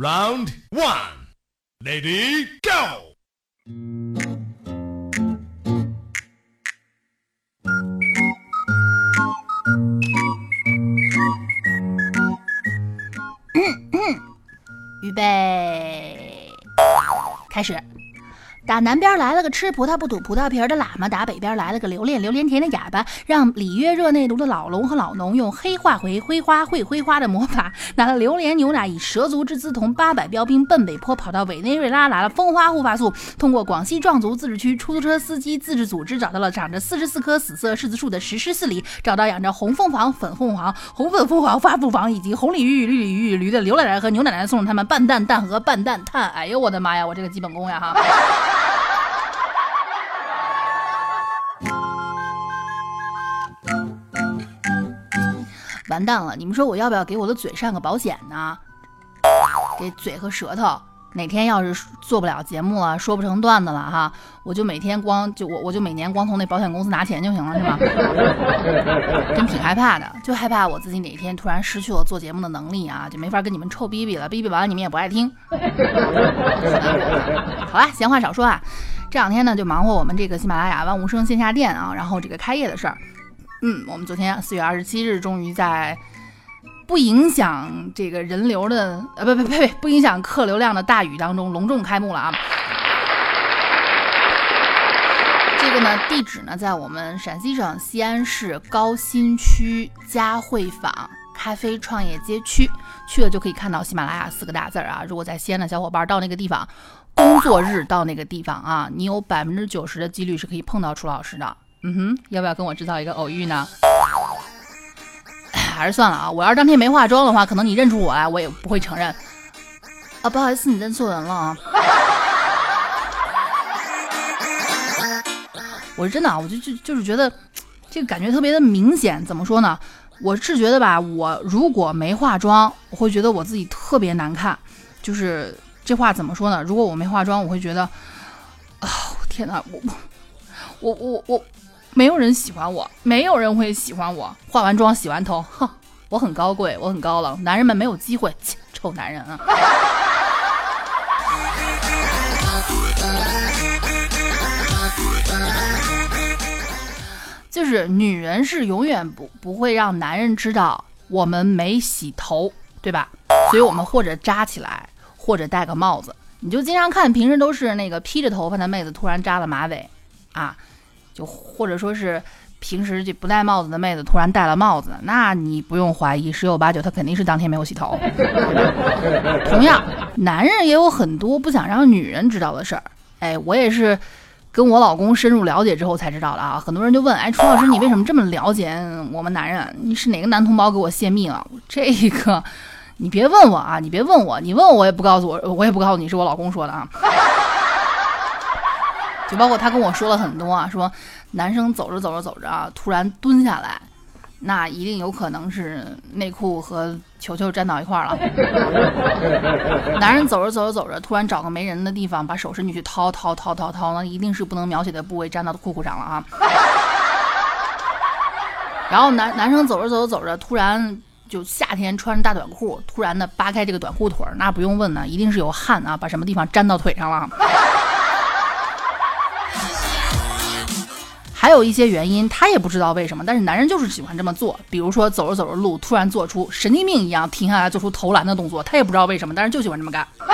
Round one, lady, go. 预备，开始。 打南边来了个吃葡萄不吐葡萄皮儿的喇嘛，打北边来了个留恋榴莲甜的哑巴，让里约热内卢的老龙和老农用黑化回挥花会挥花的魔法，拿了榴莲牛奶，以蛇足之姿同八百标兵奔北坡，跑到委内瑞拉拿了蜂花护发素，通过广西壮族自治区出租车司机自治组织找到了长着四十四棵死色柿子树的石狮寺里，找到养着红凤凰、粉凤凰、红粉凤凰、发凤凰以及红鲤鱼、绿鲤鱼、驴的刘奶奶和牛奶奶，送了他们半蛋蛋和半蛋碳。哎呦我的妈呀，我这个基本功呀哈！完蛋了！你们说我要不要给我的嘴上个保险呢？给嘴和舌头，哪天要是做不了节目了，说不成段子了哈，我就每天光就我我就每年光从那保险公司拿钱就行了，是吗？真挺害怕的，就害怕我自己哪天突然失去了做节目的能力啊，就没法跟你们臭逼逼了，逼逼完了你们也不爱听。好啦，闲话少说啊，这两天呢就忙活我们这个喜马拉雅万物生线下店啊，然后这个开业的事儿。嗯，我们昨天四月二十七日终于在不影响这个人流的呃不不呸不影响客流量的大雨当中隆重开幕了啊！这个呢地址呢在我们陕西省西安市高新区佳汇坊咖啡创业街区，去了就可以看到喜马拉雅四个大字儿啊！如果在西安的小伙伴到那个地方，工作日到那个地方啊，你有百分之九十的几率是可以碰到楚老师的。嗯哼，要不要跟我制造一个偶遇呢？还是算了啊！我要是当天没化妆的话，可能你认出我来，我也不会承认。啊，不好意思，你认错人了啊！我是真的啊，我就就就是觉得这个感觉特别的明显。怎么说呢？我是觉得吧，我如果没化妆，我会觉得我自己特别难看。就是这话怎么说呢？如果我没化妆，我会觉得啊，天哪，我我我我。没有人喜欢我，没有人会喜欢我。化完妆，洗完头，哼，我很高贵，我很高冷，男人们没有机会。切，臭男人啊！就是女人是永远不不会让男人知道我们没洗头，对吧？所以我们或者扎起来，或者戴个帽子。你就经常看，平时都是那个披着头发的妹子，突然扎了马尾，啊。就或者说是平时就不戴帽子的妹子突然戴了帽子，那你不用怀疑，十有八九她肯定是当天没有洗头。同样，男人也有很多不想让女人知道的事儿。哎，我也是跟我老公深入了解之后才知道的啊。很多人就问，哎，楚老师，你为什么这么了解我们男人？你是哪个男同胞给我泄密了？这个你别问我啊，你别问我，你问我我也不告诉我，我也不告诉你是我老公说的啊。就包括他跟我说了很多啊，说男生走着走着走着啊，突然蹲下来，那一定有可能是内裤和球球粘到一块儿了。男人走着走着走着，突然找个没人的地方，把手伸进去掏掏掏掏掏，那一定是不能描写的部位粘到裤裤上了啊。然后男男生走着走着走着，突然就夏天穿着大短裤，突然的扒开这个短裤腿儿，那不用问呢，一定是有汗啊，把什么地方粘到腿上了。还有一些原因，他也不知道为什么，但是男人就是喜欢这么做。比如说走着走着路，突然做出神经病一样停下来，做出投篮的动作，他也不知道为什么，但是就喜欢这么干。嗯，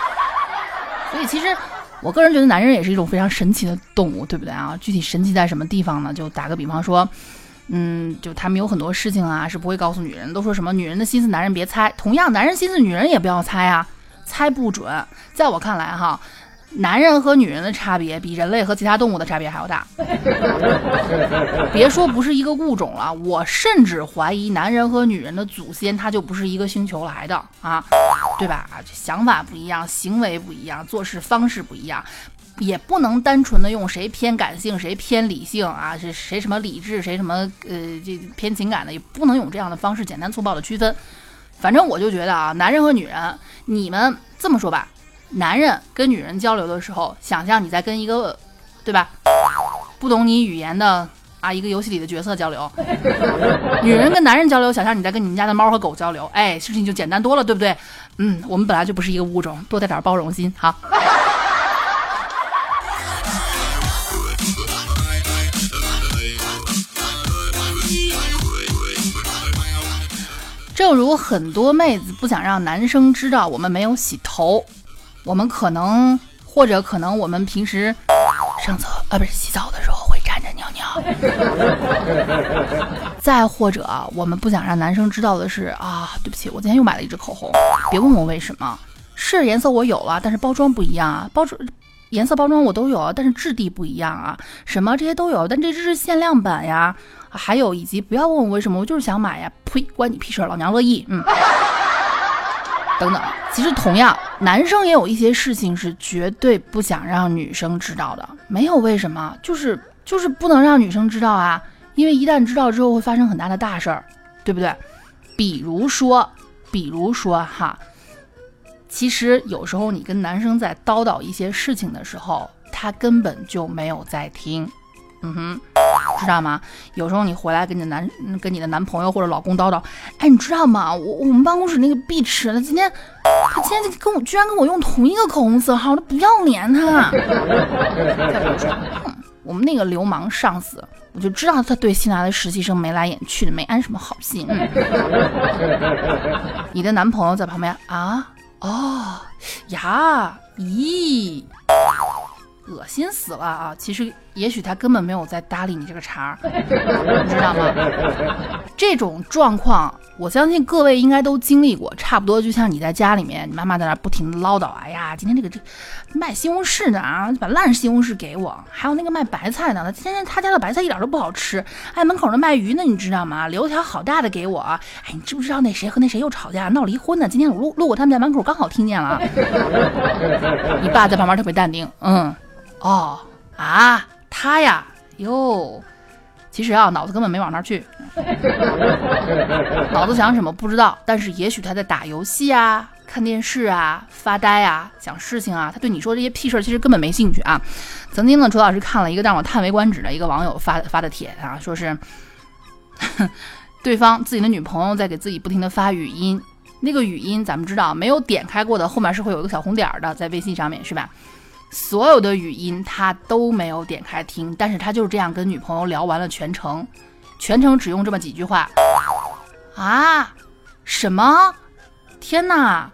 所以其实我个人觉得男人也是一种非常神奇的动物，对不对啊？具体神奇在什么地方呢？就打个比方说，嗯，就他们有很多事情啊是不会告诉女人，都说什么女人的心思男人别猜，同样男人心思女人也不要猜啊，猜不准。在我看来哈。男人和女人的差别比人类和其他动物的差别还要大，别说不是一个物种了，我甚至怀疑男人和女人的祖先他就不是一个星球来的啊，对吧？想法不一样，行为不一样，做事方式不一样，也不能单纯的用谁偏感性谁偏理性啊，是谁什么理智谁什么呃这偏情感的，也不能用这样的方式简单粗暴的区分。反正我就觉得啊，男人和女人，你们这么说吧。男人跟女人交流的时候，想象你在跟一个，对吧？不懂你语言的啊，一个游戏里的角色交流。女人跟男人交流，想象你在跟你们家的猫和狗交流，哎，事情就简单多了，对不对？嗯，我们本来就不是一个物种，多带点包容心，好。正如很多妹子不想让男生知道我们没有洗头，我们可能或者可能我们平时上厕啊不是洗澡的时候会站着尿尿，再或者我们不想让男生知道的是啊，对不起，我今天又买了一支口红，别问我为什么，是颜色我有了，但是包装不一样啊，包装颜色包装我都有，但是质地不一样啊，什么这些都有，但这只是限量版呀。还有以及不要问我为什么，我就是想买呀！呸，关你屁事，老娘乐意。嗯，等等，其实同样，男生也有一些事情是绝对不想让女生知道的，没有为什么，就是就是不能让女生知道啊，因为一旦知道之后会发生很大的大事儿，对不对？比如说，比如说哈，其实有时候你跟男生在叨叨一些事情的时候，他根本就没有在听。嗯哼。知道吗？有时候你回来跟你的男跟你的男朋友或者老公叨叨，哎，你知道吗？我我们办公室那个碧池，他今天他今天跟我居然跟我用同一个口红色号，他不要脸他。再比如说，我们那个流氓上司，我就知道他对新来的实习生眉来眼去的，没安什么好心。你的男朋友在旁边啊？哦呀，咦。恶心死了啊！其实也许他根本没有在搭理你这个茬儿，你知道吗？这种状况，我相信各位应该都经历过，差不多就像你在家里面，你妈妈在那不停的唠叨，哎呀，今天这个这卖西红柿的啊，把烂西红柿给我，还有那个卖白菜的，今天他家的白菜一点都不好吃，哎，门口那卖鱼呢，你知道吗？留条好大的给我，哎，你知不知道那谁和那谁又吵架闹离婚呢？今天我路路过他们家门口，刚好听见了。你爸在旁边特别淡定，嗯。哦啊，他呀哟，其实啊，脑子根本没往那儿去，脑子想什么不知道，但是也许他在打游戏啊、看电视啊、发呆啊、想事情啊，他对你说这些屁事儿其实根本没兴趣啊。曾经呢，楚老师看了一个让我叹为观止的一个网友发发的帖啊，说是 对方自己的女朋友在给自己不停的发语音，那个语音咱们知道没有点开过的，后面是会有一个小红点儿的，在微信上面是吧？所有的语音他都没有点开听，但是他就是这样跟女朋友聊完了全程，全程只用这么几句话啊？什么？天哪，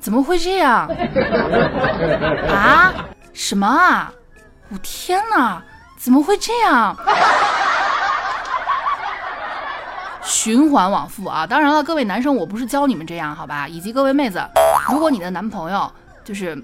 怎么会这样？啊？什么啊？我天哪，怎么会这样？循环往复啊！当然了，各位男生，我不是教你们这样，好吧？以及各位妹子，如果你的男朋友就是。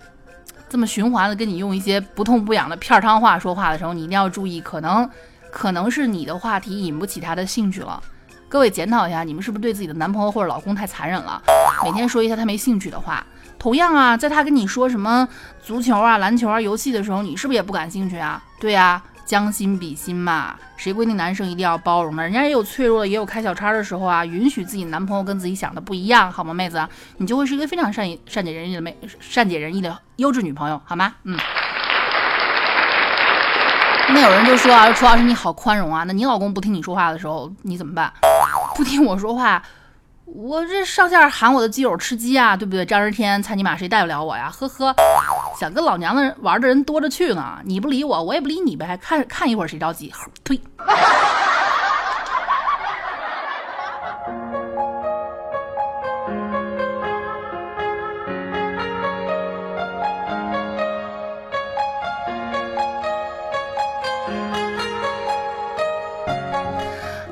这么循环的跟你用一些不痛不痒的片儿汤话说话的时候，你一定要注意，可能可能是你的话题引不起他的兴趣了。各位检讨一下，你们是不是对自己的男朋友或者老公太残忍了？每天说一些他没兴趣的话。同样啊，在他跟你说什么足球啊、篮球啊、游戏的时候，你是不是也不感兴趣啊？对呀。将心比心嘛，谁规定男生一定要包容呢？人家也有脆弱的，也有开小差的时候啊。允许自己男朋友跟自己想的不一样，好吗，妹子？你就会是一个非常善善解人意的妹，善解人意的优质女朋友，好吗？嗯。那有人就说啊，楚老师你好宽容啊，那你老公不听你说话的时候，你怎么办？不听我说话。我这上线喊我的基友吃鸡啊，对不对？张日天，猜你妈谁带不了我呀？呵呵，想跟老娘的人玩的人多着去呢。你不理我，我也不理你呗。看看一会儿谁着急？呸！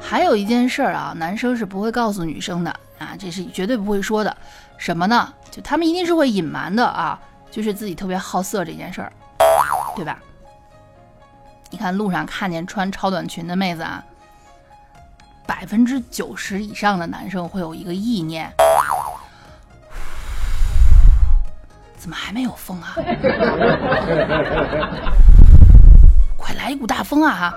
还有一件事儿啊，男生是不会告诉女生的。这是绝对不会说的，什么呢？就他们一定是会隐瞒的啊，就是自己特别好色这件事儿，对吧？你看路上看见穿超短裙的妹子啊，百分之九十以上的男生会有一个意念，怎么还没有风啊？快来一股大风啊！哈。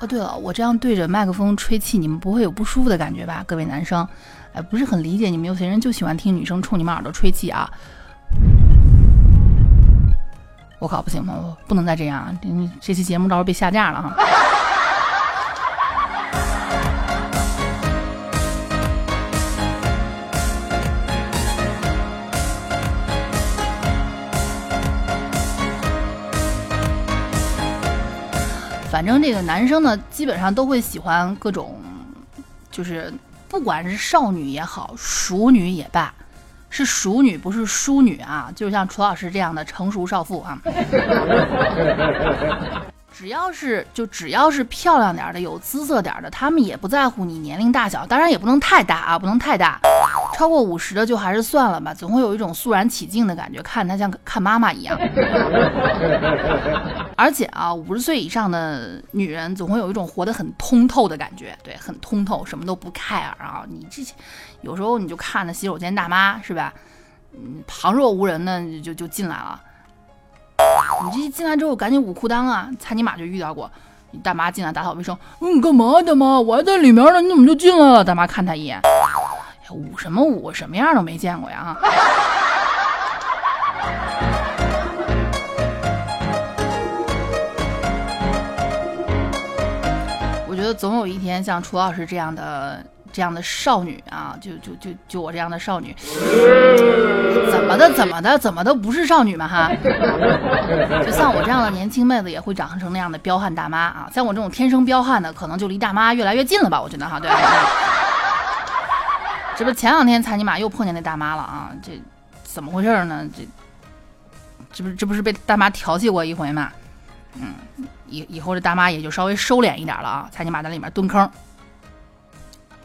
哦，对了，我这样对着麦克风吹气，你们不会有不舒服的感觉吧？各位男生，哎，不是很理解你们有些人就喜欢听女生冲你们耳朵吹气啊！我靠，不行，我不能再这样，这期节目到时候被下架了哈。反正这个男生呢，基本上都会喜欢各种，就是不管是少女也好，熟女也罢，是熟女不是淑女啊，就像楚老师这样的成熟少妇啊。只要是就只要是漂亮点的、有姿色点的，他们也不在乎你年龄大小，当然也不能太大啊，不能太大，超过五十的就还是算了吧，总会有一种肃然起敬的感觉，看他像看妈妈一样。而且啊，五十岁以上的女人总会有一种活得很通透的感觉，对，很通透，什么都不 care 啊。你这有时候你就看那洗手间大妈是吧？嗯，旁若无人的就就进来了。你这一进来之后，赶紧捂裤裆啊！擦尼玛就遇到过，你大妈进来打扫卫生，嗯，干嘛大妈？我还在里面呢，你怎么就进来了？大妈看他一眼，捂什么捂？什么样都没见过呀啊！总有一天，像楚老师这样的。这样的少女啊，就就就就我这样的少女，怎么的怎么的怎么的不是少女嘛哈！就像我这样的年轻妹子也会长成那样的彪悍大妈啊！像我这种天生彪悍的，可能就离大妈越来越近了吧？我觉得哈，对。这不前两天才尼玛又碰见那大妈了啊？这怎么回事呢？这这不这不是被大妈调戏过一回吗？嗯，以以后这大妈也就稍微收敛一点了啊！才尼玛在里面蹲坑。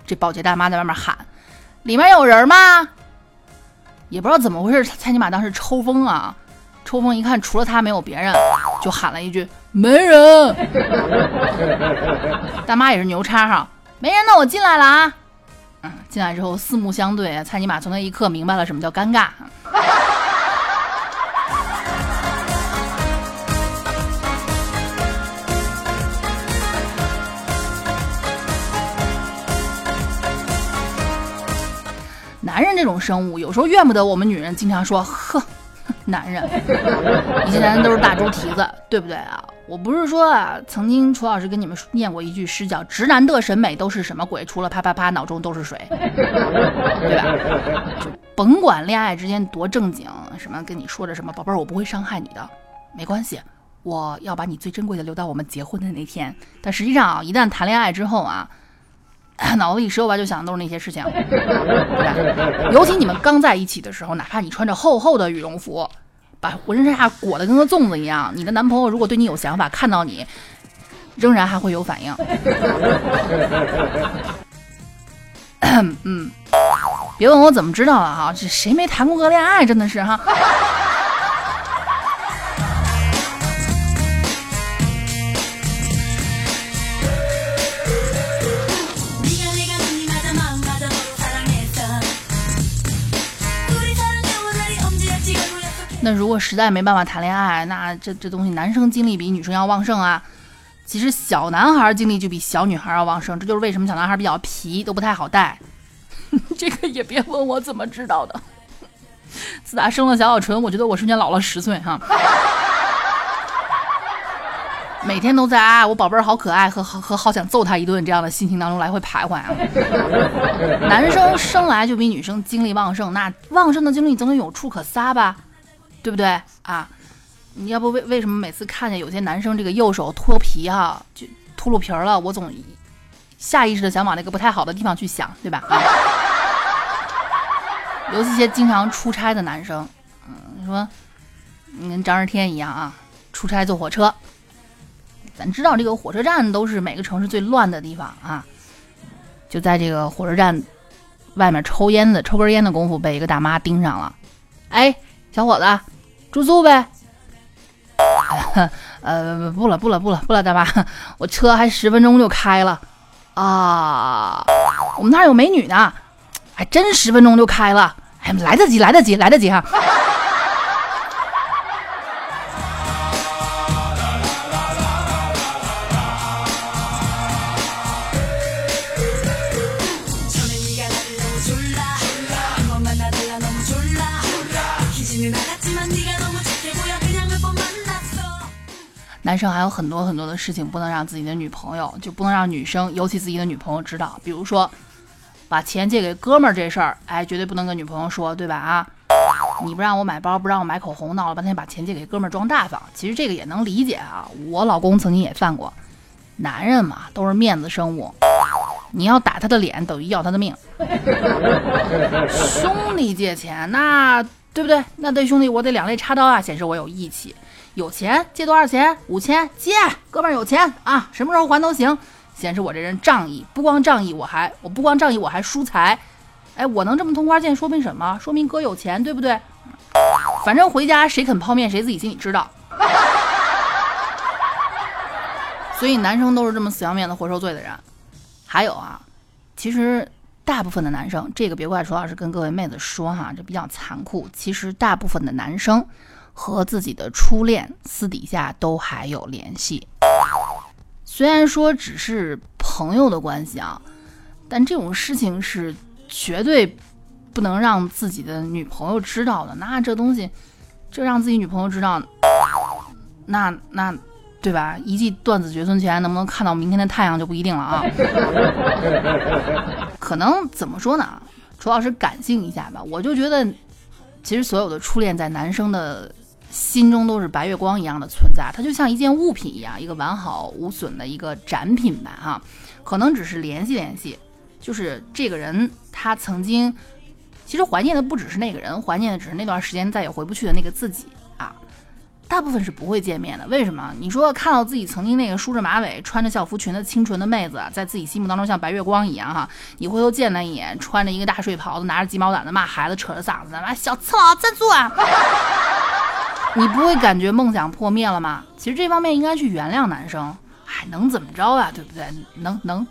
这保洁大妈在外面喊：“里面有人吗？”也不知道怎么回事，蔡尼玛当时抽风啊，抽风一看，除了他没有别人，就喊了一句：“没人。”大妈也是牛叉哈，没人，那我进来了啊。嗯，进来之后四目相对，蔡尼玛从那一刻明白了什么叫尴尬。男人这种生物，有时候怨不得我们女人经常说：“呵，男人，以前男人都是大猪蹄子，对不对啊？”我不是说啊，曾经楚老师跟你们念过一句诗，叫“直男的审美都是什么鬼？除了啪啪啪，脑中都是水”，对吧？就甭管恋爱之间多正经，什么跟你说着什么“宝贝儿，我不会伤害你的”，没关系，我要把你最珍贵的留到我们结婚的那天。但实际上啊，一旦谈恋爱之后啊。脑子里十有八九想的都是那些事情，对吧？尤其你们刚在一起的时候，哪怕你穿着厚厚的羽绒服，把浑身上下裹得跟个粽子一样，你的男朋友如果对你有想法，看到你，仍然还会有反应。嗯，别问我怎么知道了哈，这谁没谈过个恋爱，真的是哈。那如果实在没办法谈恋爱，那这这东西男生精力比女生要旺盛啊。其实小男孩精力就比小女孩要旺盛，这就是为什么小男孩比较皮，都不太好带。这个也别问我怎么知道的。自打生了小小纯，我觉得我瞬间老了十岁哈。每天都在啊，我宝贝儿好可爱和和好想揍他一顿这样的心情当中来回徘徊啊。男生生来就比女生精力旺盛，那旺盛的精力总得有处可撒吧。对不对啊？你要不为为什么每次看见有些男生这个右手脱皮哈，就秃噜皮儿了，我总下意识的想往那个不太好的地方去想，对吧？啊 尤其些经常出差的男生，嗯，你说你跟张日天一样啊，出差坐火车，咱知道这个火车站都是每个城市最乱的地方啊，就在这个火车站外面抽烟的抽根烟的功夫，被一个大妈盯上了，哎。小伙子，住宿呗。呃，不了，不了，不了，不了，大妈，我车还十分钟就开了啊。我们那儿有美女呢，还真十分钟就开了。哎，来得及，来得及，来得及哈。男生还有很多很多的事情不能让自己的女朋友，就不能让女生，尤其自己的女朋友知道。比如说，把钱借给哥们儿这事儿，哎，绝对不能跟女朋友说，对吧？啊，你不让我买包，不让我买口红，闹了半天把钱借给哥们儿装大方。其实这个也能理解啊，我老公曾经也犯过。男人嘛都是面子生物，你要打他的脸等于要他的命。兄弟借钱，那对不对？那对兄弟我得两肋插刀啊，显示我有义气。有钱借多少钱？五千借，哥们儿有钱啊，什么时候还都行，显示我这人仗义。不光仗义，我还我不光仗义，我还输财。哎，我能这么通花剑，说明什么？说明哥有钱，对不对？反正回家谁啃泡面，谁自己心里知道。所以男生都是这么死要面子活受罪的人。还有啊，其实大部分的男生，这个别怪楚老师跟各位妹子说哈，这比较残酷。其实大部分的男生和自己的初恋私底下都还有联系，虽然说只是朋友的关系啊，但这种事情是绝对不能让自己的女朋友知道的。那这东西，这让自己女朋友知道，那那。对吧？一记断子绝孙拳，能不能看到明天的太阳就不一定了啊。可能怎么说呢？楚老师感性一下吧，我就觉得，其实所有的初恋在男生的心中都是白月光一样的存在，它就像一件物品一样，一个完好无损的一个展品吧。哈，可能只是联系联系，就是这个人他曾经，其实怀念的不只是那个人，怀念的只是那段时间再也回不去的那个自己啊。大部分是不会见面的，为什么？你说看到自己曾经那个梳着马尾、穿着校服裙的清纯的妹子，在自己心目当中像白月光一样哈，你回头见她一眼，穿着一个大睡袍子，拿着鸡毛掸子骂孩子，扯着嗓子，妈小刺佬站住啊！你不会感觉梦想破灭了吗？其实这方面应该去原谅男生，还能怎么着啊？对不对？能能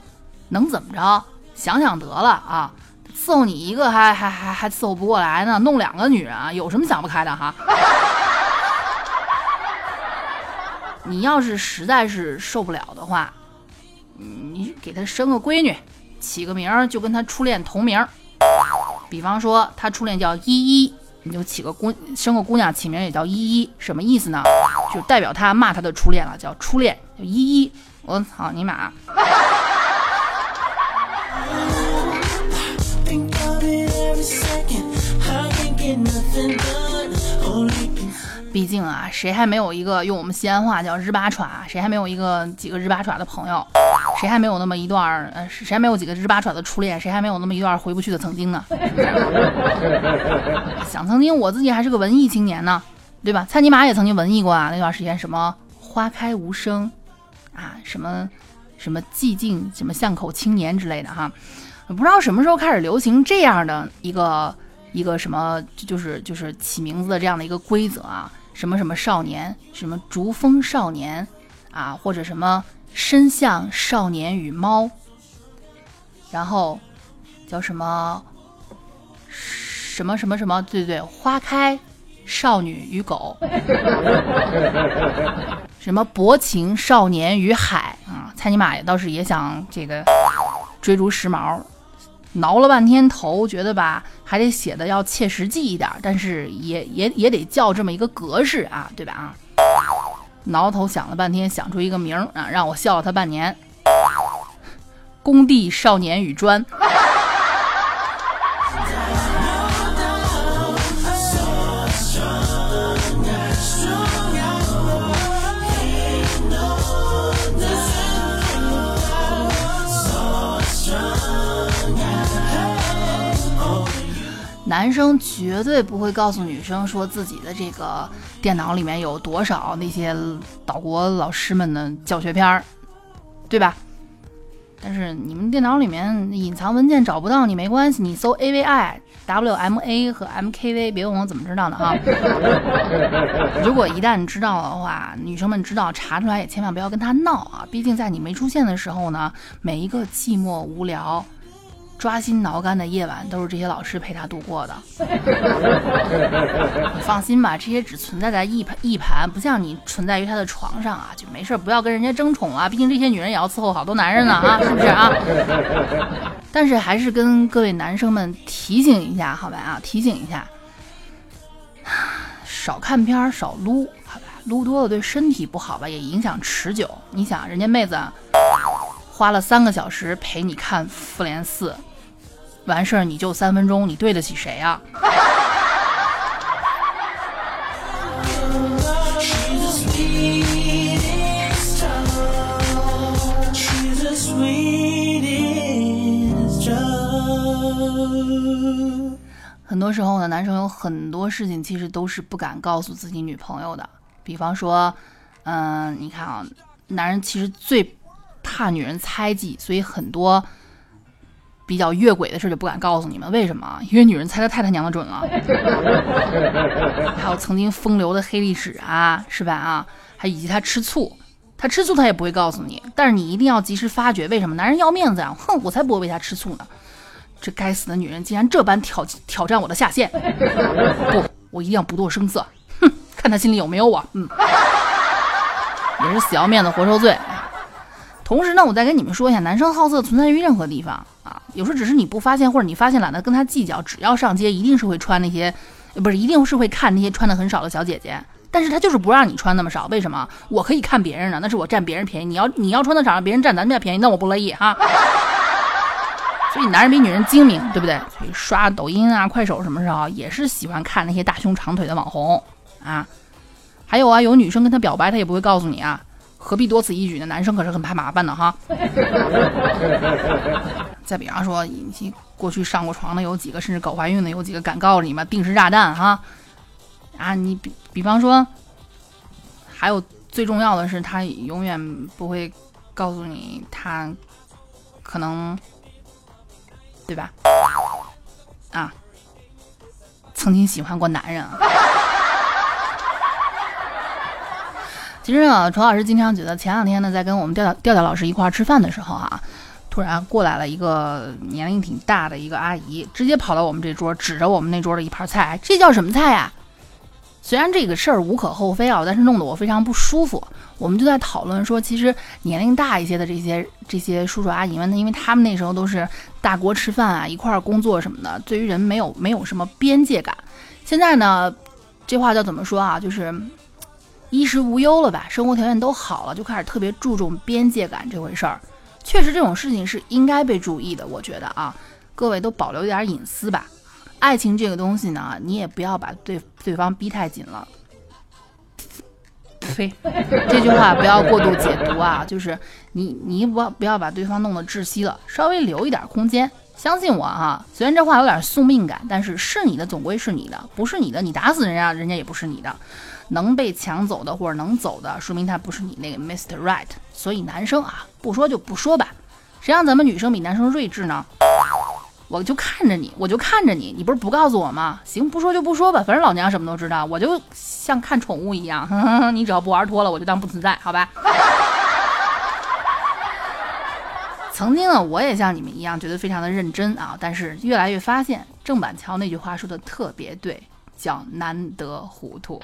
能怎么着？想想得了啊！伺候你一个还还还还伺候不过来呢，弄两个女人啊，有什么想不开的哈？你要是实在是受不了的话，你给他生个闺女，起个名就跟他初恋同名。比方说他初恋叫依依，你就起个姑生个姑娘起名也叫依依，什么意思呢？就代表他骂他的初恋了，叫初恋叫依依。我操你妈！毕竟啊，谁还没有一个用我们西安话叫日巴歘？谁还没有一个几个日巴歘的朋友？谁还没有那么一段呃，谁还没有几个日巴歘的初恋？谁还没有那么一段回不去的曾经呢？想曾经我自己还是个文艺青年呢，对吧？蔡尼玛也曾经文艺过啊，那段时间什么花开无声啊，什么什么寂静，什么巷口青年之类的哈，不知道什么时候开始流行这样的一个一个什么，就是就是起名字的这样的一个规则啊。什么什么少年，什么竹风少年，啊，或者什么深巷少年与猫，然后叫什么？什么什么什么，对对，花开少女与狗，什么薄情少年与海。啊，蔡尼玛倒是也想这个追逐时髦。挠了半天头，觉得吧，还得写的要切实际一点，但是也也也得叫这么一个格式啊，对吧？啊？挠头想了半天，想出一个名儿啊，让我笑了他半年。工地少年与砖。男生绝对不会告诉女生说自己的这个电脑里面有多少那些岛国老师们的教学片儿，对吧？但是你们电脑里面隐藏文件找不到你没关系，你搜 A V I W M A 和 M K V，别问我怎么知道的哈。如果一旦知道的话，女生们知道查出来也千万不要跟他闹啊！毕竟在你没出现的时候呢，每一个寂寞无聊。抓心挠肝的夜晚都是这些老师陪他度过的。你 放心吧，这些只存在在一盘一盘，不像你存在于他的床上啊，就没事，不要跟人家争宠啊。毕竟这些女人也要伺候好多男人呢啊，是不是啊？但是还是跟各位男生们提醒一下，好吧啊，提醒一下，少看片，少撸，好吧，撸多了对身体不好吧，也影响持久。你想，人家妹子花了三个小时陪你看《复联四》。完事儿你就三分钟，你对得起谁啊？很多时候呢，男生有很多事情其实都是不敢告诉自己女朋友的。比方说，嗯、你看啊，男人其实最怕女人猜忌，所以很多比较越轨的事就不敢告诉你们。为什么？因为女人猜的太他娘的准了。还有曾经风流的黑历史啊，是吧？啊，还以及他吃醋，他吃醋他也不会告诉你，但是你一定要及时发觉。为什么？男人要面子啊！哼，我才不会为他吃醋呢。这该死的女人竟然这般挑挑战我的下限！不，我一定要不动声色。哼，看他心里有没有我。嗯，也是死要面子活受罪。同时呢，我再跟你们说一下，男生好色存在于任何地方啊。有时候只是你不发现，或者你发现懒得跟他计较。只要上街，一定是会穿那些，不是一定是会看那些穿的很少的小姐姐。但是他就是不让你穿那么少，为什么？我可以看别人呢，那是我占别人便宜。你要你要穿的少，让别人占咱们家便宜，那我不乐意哈。所以男人比女人精明，对不对？所以刷抖音啊、快手什么时候也是喜欢看那些大胸长腿的网红啊。还有啊，有女生跟他表白，他也不会告诉你啊，何必多此一举呢？男生可是很怕麻烦的哈。再比方说，你过去上过床的有几个，甚至搞怀孕的有几个，敢告诉你吗？定时炸弹哈。啊，你比比方说，还有最重要的是，他永远不会告诉你他可能。对吧？啊，曾经喜欢过男人。其实啊，楚老师经常觉得，前两天呢，在跟我们调调调调老师一块儿吃饭的时候啊，突然过来了一个年龄挺大的一个阿姨，直接跑到我们这桌，指着我们那桌的一盘菜，这叫什么菜呀？虽然这个事儿无可厚非啊，但是弄得我非常不舒服。我们就在讨论说，其实年龄大一些的这些这些叔叔阿姨们，因为他们那时候都是大锅吃饭啊，一块儿工作什么的，对于人没有没有什么边界感。现在呢，这话叫怎么说啊？就是衣食无忧了吧，生活条件都好了，就开始特别注重边界感这回事儿。确实，这种事情是应该被注意的，我觉得啊，各位都保留一点隐私吧。爱情这个东西呢，你也不要把对对方逼太紧了。呸，这句话不要过度解读啊，就是你你不要不要把对方弄得窒息了，稍微留一点空间。相信我哈，虽然这话有点宿命感，但是是你的总归是你的，不是你的你打死人家人家也不是你的。能被抢走的或者能走的，说明他不是你那个 Mr. Right。所以男生啊，不说就不说吧，谁让咱们女生比男生睿智呢？我就看着你，我就看着你，你不是不告诉我吗？行，不说就不说吧，反正老娘什么都知道，我就像看宠物一样，你只要不玩脱了，我就当不存在，好吧？曾经呢，我也像你们一样觉得非常的认真啊，但是越来越发现郑板桥那句话说的特别对，叫难得糊涂。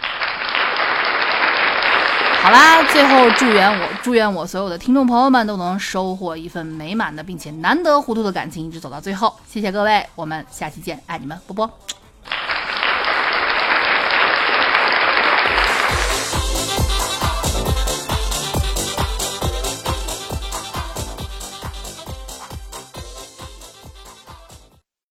好啦，最后祝愿我祝愿我所有的听众朋友们都能收获一份美满的并且难得糊涂的感情，一直走到最后。谢谢各位，我们下期见，爱你们，波波。